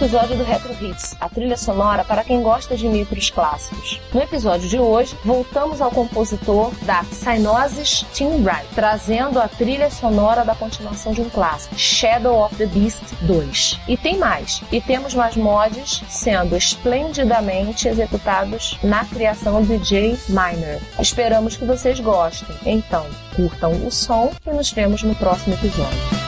episódio do Retro Hits, a trilha sonora para quem gosta de micros clássicos. No episódio de hoje, voltamos ao compositor da Sinosis Tim Wright, trazendo a trilha sonora da continuação de um clássico, Shadow of the Beast 2. E tem mais, e temos mais mods sendo esplendidamente executados na criação do DJ Miner. Esperamos que vocês gostem. Então, curtam o som e nos vemos no próximo episódio.